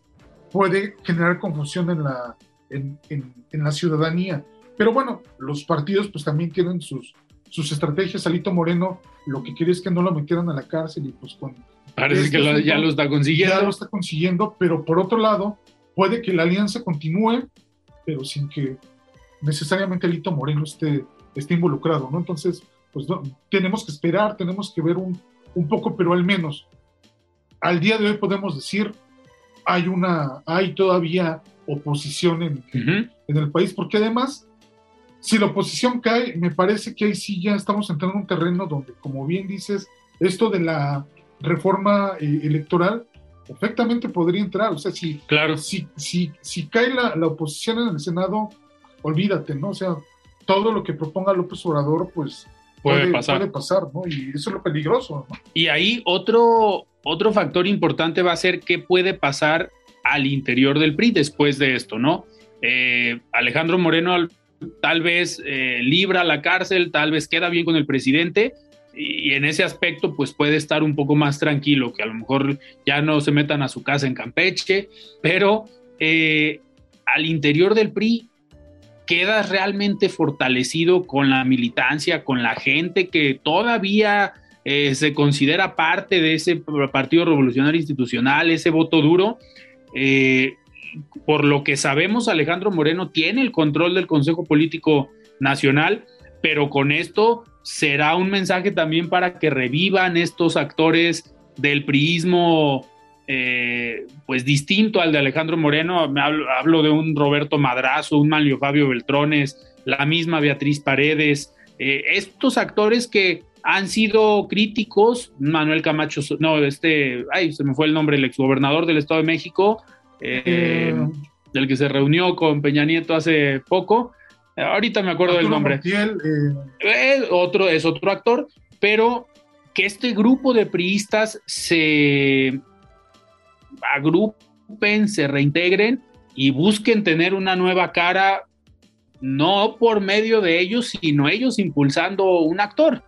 puede generar confusión en la, en, en, la ciudadanía. Pero bueno, los partidos pues también tienen sus, sus estrategias. Alito Moreno lo que quiere es que no lo metieran a la cárcel y pues con... Parece este que lo- ya lo está consiguiendo. Ya lo está consiguiendo, pero por otro lado, puede que la alianza continúe, pero sin que necesariamente Alito Moreno esté, esté involucrado, ¿no? Entonces, pues no, tenemos que esperar, tenemos que ver un, un poco, pero al menos al día de hoy podemos decir hay una, hay todavía oposición en, en el país, porque además, si la oposición cae, me parece que ahí sí ya estamos entrando en un terreno donde, como bien dices, esto de la reforma eh, electoral perfectamente podría entrar. O sea, si, Claro. si, si, si cae la, la oposición en el Senado, olvídate, ¿no? O sea, todo lo que proponga López Obrador, pues Puede pasar. puede pasar, ¿no? Y eso es lo peligroso, ¿no? Y ahí otro, otro factor importante va a ser qué puede pasar al interior del PRI después de esto, ¿no? Eh, Alejandro Moreno al- tal vez eh, libra la cárcel, tal vez queda bien con el presidente y, en ese aspecto pues puede estar un poco más tranquilo, que a lo mejor ya no se metan a su casa en Campeche, pero eh, al interior del PRI quedas realmente fortalecido con la militancia, con la gente que todavía eh, se considera parte de ese Partido Revolucionario Institucional, ese voto duro. Eh, por lo que sabemos, Alejandro Moreno tiene el control del Consejo Político Nacional, pero con esto será un mensaje también para que revivan estos actores del priismo eh, pues distinto al de Alejandro Moreno. Hablo de un Roberto Madrazo, un Manlio Fabio Beltrones, la misma Beatriz Paredes, eh, estos actores que han sido críticos, Manuel Camacho, no, este, ay, se me fue el nombre, el exgobernador del Estado de México, eh, Eh, del que se reunió con Peña Nieto hace poco. Ahorita me acuerdo del nombre. Montiel, eh, Eh, otro, es otro actor, pero que este grupo de priistas se agrupen, se reintegren y busquen tener una nueva cara, no por medio de ellos, sino ellos impulsando un actor.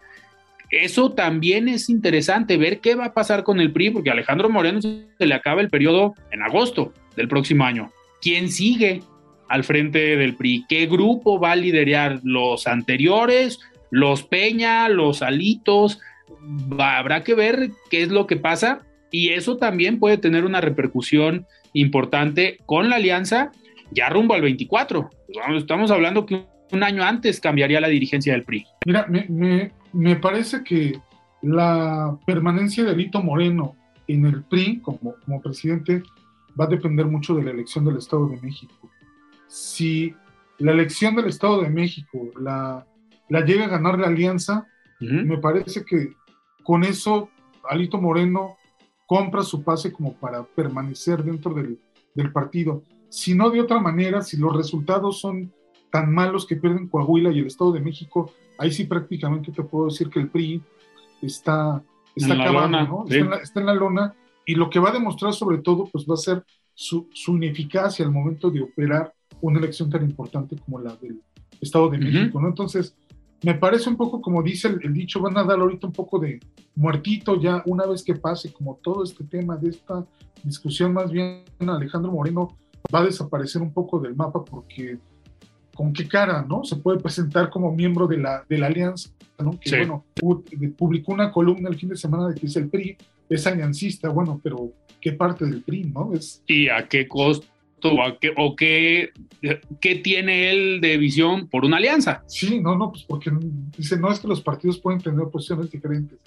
Eso también es interesante, ver qué va a pasar con el PRI, porque a Alejandro Moreno se le acaba el periodo en agosto del próximo año. ¿Quién sigue al frente del PRI? ¿Qué grupo va a liderar? ¿Los anteriores? ¿Los Peña? ¿Los Alitos? Habrá que ver qué es lo que pasa y eso también puede tener una repercusión importante con la alianza ya rumbo al 24. Vamos, Estamos hablando que un año antes cambiaría la dirigencia del PRI. Mira, me, me- me parece que la permanencia de Alito Moreno en el PRI como, como presidente va a depender mucho de la elección del Estado de México. Si la elección del Estado de México la, la llega a ganar la alianza, me parece que con eso Alito Moreno compra su pase como para permanecer dentro del, del partido. Si no de otra manera, si los resultados son tan malos que pierden Coahuila y el Estado de México, ahí sí prácticamente te puedo decir que el PRI está, está En acabando, lona, ¿no? sí. Está, en la, está en la lona y lo que va a demostrar sobre todo pues va a ser su, su ineficacia al momento de operar una elección tan importante como la del Estado de. México, ¿no? Entonces, me parece un poco como dice el, el dicho, van a dar ahorita un poco de muertito ya una vez que pase como todo este tema de esta discusión, más bien Alejandro Moreno va a desaparecer un poco del mapa porque con qué cara, ¿no? Se puede presentar como miembro de la, de la alianza, ¿no? Que Sí. bueno, publicó una columna el fin de semana de que es el PRI, es aliancista, bueno, pero ¿qué parte del PRI, no? Es, ¿Y a qué costo o, a qué, o qué, qué tiene él de visión por una alianza? Sí, no, no, pues porque dice, no es que los partidos pueden tener posiciones diferentes.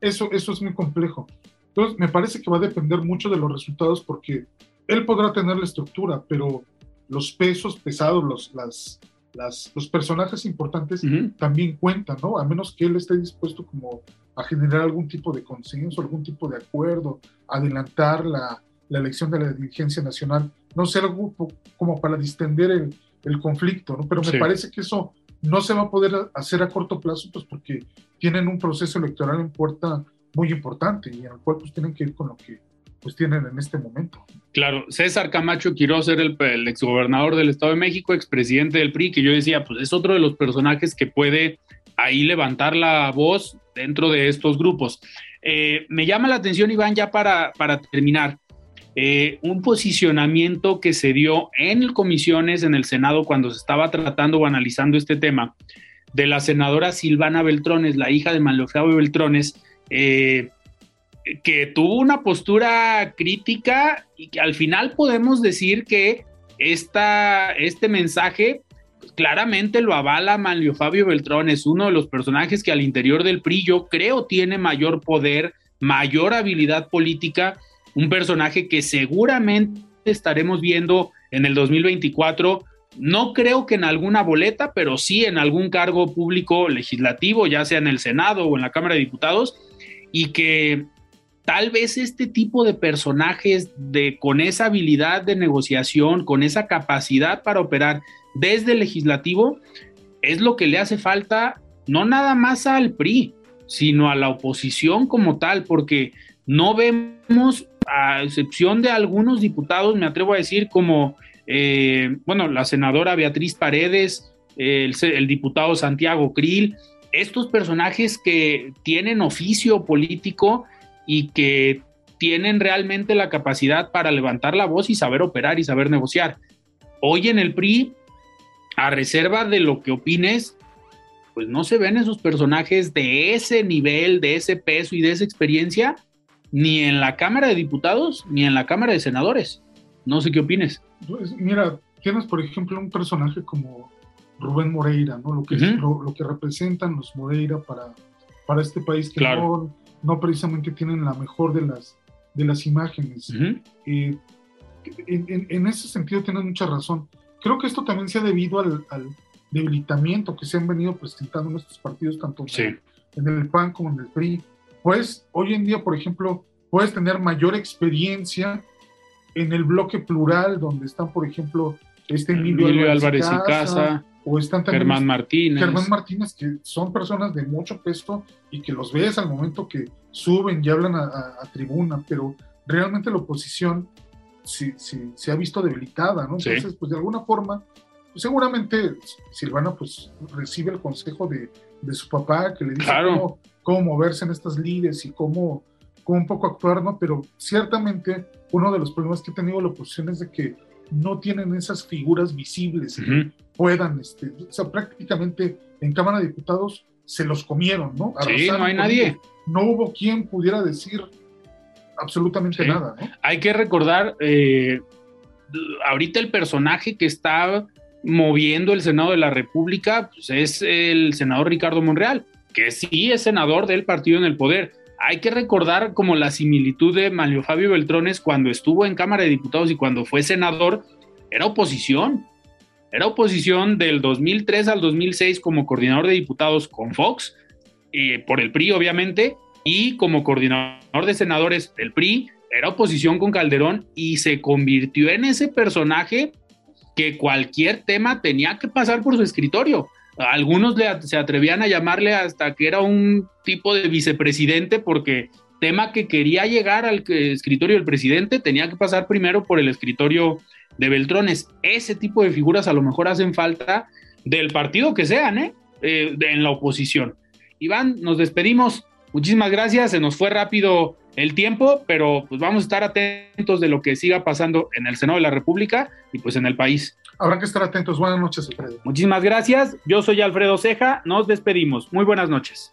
Eso, eso es muy complejo. Entonces, me parece que va a depender mucho de los resultados porque él podrá tener la estructura, pero los pesos pesados, los, las, las, los personajes importantes también cuentan, ¿no? A menos que él esté dispuesto como a generar algún tipo de consenso, algún tipo de acuerdo, adelantar la, la elección de la dirigencia nacional, no sé, algo como para distender el, el conflicto, ¿no? Pero me Sí. parece que eso no se va a poder hacer a corto plazo, pues porque tienen un proceso electoral en puerta muy importante y en el cual pues tienen que ir con lo que pues tienen en este momento. Claro, César Camacho Quiroz era el, el exgobernador del Estado de México, expresidente del PRI, que yo decía, pues es otro de los personajes que puede ahí levantar la voz dentro de estos grupos. Eh, me llama la atención, Iván, ya para, para terminar. eh, un posicionamiento que se dio en comisiones en el Senado cuando se estaba tratando o analizando este tema de la senadora Silvana Beltrones, la hija de Manuel Beltrones, eh, que tuvo una postura crítica y que al final podemos decir que esta, este mensaje claramente lo avala Manlio Fabio Beltrón, es uno de los personajes que al interior del PRI yo creo tiene mayor poder, mayor habilidad política, un personaje que seguramente estaremos viendo en el 2024, no creo que en alguna boleta, pero sí en algún cargo público legislativo, ya sea en el Senado o en la Cámara de Diputados, y que tal vez este tipo de personajes de, con esa habilidad de negociación, con esa capacidad para operar desde el legislativo, es lo que le hace falta no nada más al PRI, sino a la oposición como tal, porque no vemos, a excepción de algunos diputados, me atrevo a decir, como, eh, bueno, la senadora Beatriz Paredes, el, el diputado Santiago Krill, estos personajes que tienen oficio político, y que tienen realmente la capacidad para levantar la voz y saber operar y saber negociar. Hoy en el PRI, a reserva de lo que opines, pues no se ven esos personajes de ese nivel, de ese peso y de esa experiencia, ni en la Cámara de Diputados, ni en la Cámara de Senadores. No sé qué opines. Pues mira, tienes por ejemplo un personaje como Rubén Moreira, ¿no? Lo que, lo, que representan los Moreira para, para este país que no, no precisamente tienen la mejor de las, de las imágenes. Eh, en, ese sentido tienes mucha razón. Creo que esto también se ha debido al, debilitamiento que se han venido presentando en estos partidos, tanto en el PAN como en el PRI. Pues hoy en día, por ejemplo, puedes tener mayor experiencia en el bloque plural, donde están, por ejemplo, este Emilio, Álvarez, y Casa, o están también Germán Martínez. Germán Martínez, que son personas de mucho peso y que los ves al momento que suben y hablan a, tribuna, pero realmente la oposición se, se, ha visto debilitada, ¿no? Entonces, pues de alguna forma, pues, seguramente Silvana pues recibe el consejo de, de su papá que le dice cómo, cómo, moverse en estas lides y cómo, cómo un poco actuar, ¿no? Pero ciertamente uno de los problemas que ha tenido la oposición es de que no tienen esas figuras visibles que puedan, este, o sea, prácticamente en Cámara de Diputados se los comieron, ¿no? sí, no hay nadie. No hubo quien pudiera decir absolutamente nada, ¿no? Hay que recordar, eh, ahorita el personaje que está moviendo el Senado de la República pues es el senador Ricardo Monreal, que sí es senador del partido en el poder, hay que recordar como la similitud de Mario Fabio Beltrones cuando estuvo en Cámara de Diputados y cuando fue senador, era oposición. Era oposición del 2003 al 2006 como coordinador de diputados con Fox, y por el PRI obviamente, y como coordinador de senadores del PRI, era oposición con Calderón y se convirtió en ese personaje que cualquier tema tenía que pasar por su escritorio. Algunos se atrevían a llamarle hasta que era un tipo de vicepresidente porque tema que quería llegar al escritorio del presidente tenía que pasar primero por el escritorio de Beltrones. Ese tipo de figuras a lo mejor hacen falta del partido que sean, ¿eh? Eh, en la oposición. Iván, nos despedimos. Muchísimas gracias. Se nos fue rápido el tiempo, pero pues vamos a estar atentos de lo que siga pasando en el Senado de la República y pues en el país. Habrá que estar atentos. Buenas noches, Alfredo. Muchísimas gracias. Yo soy Alfredo Ceja. Nos despedimos. Muy buenas noches.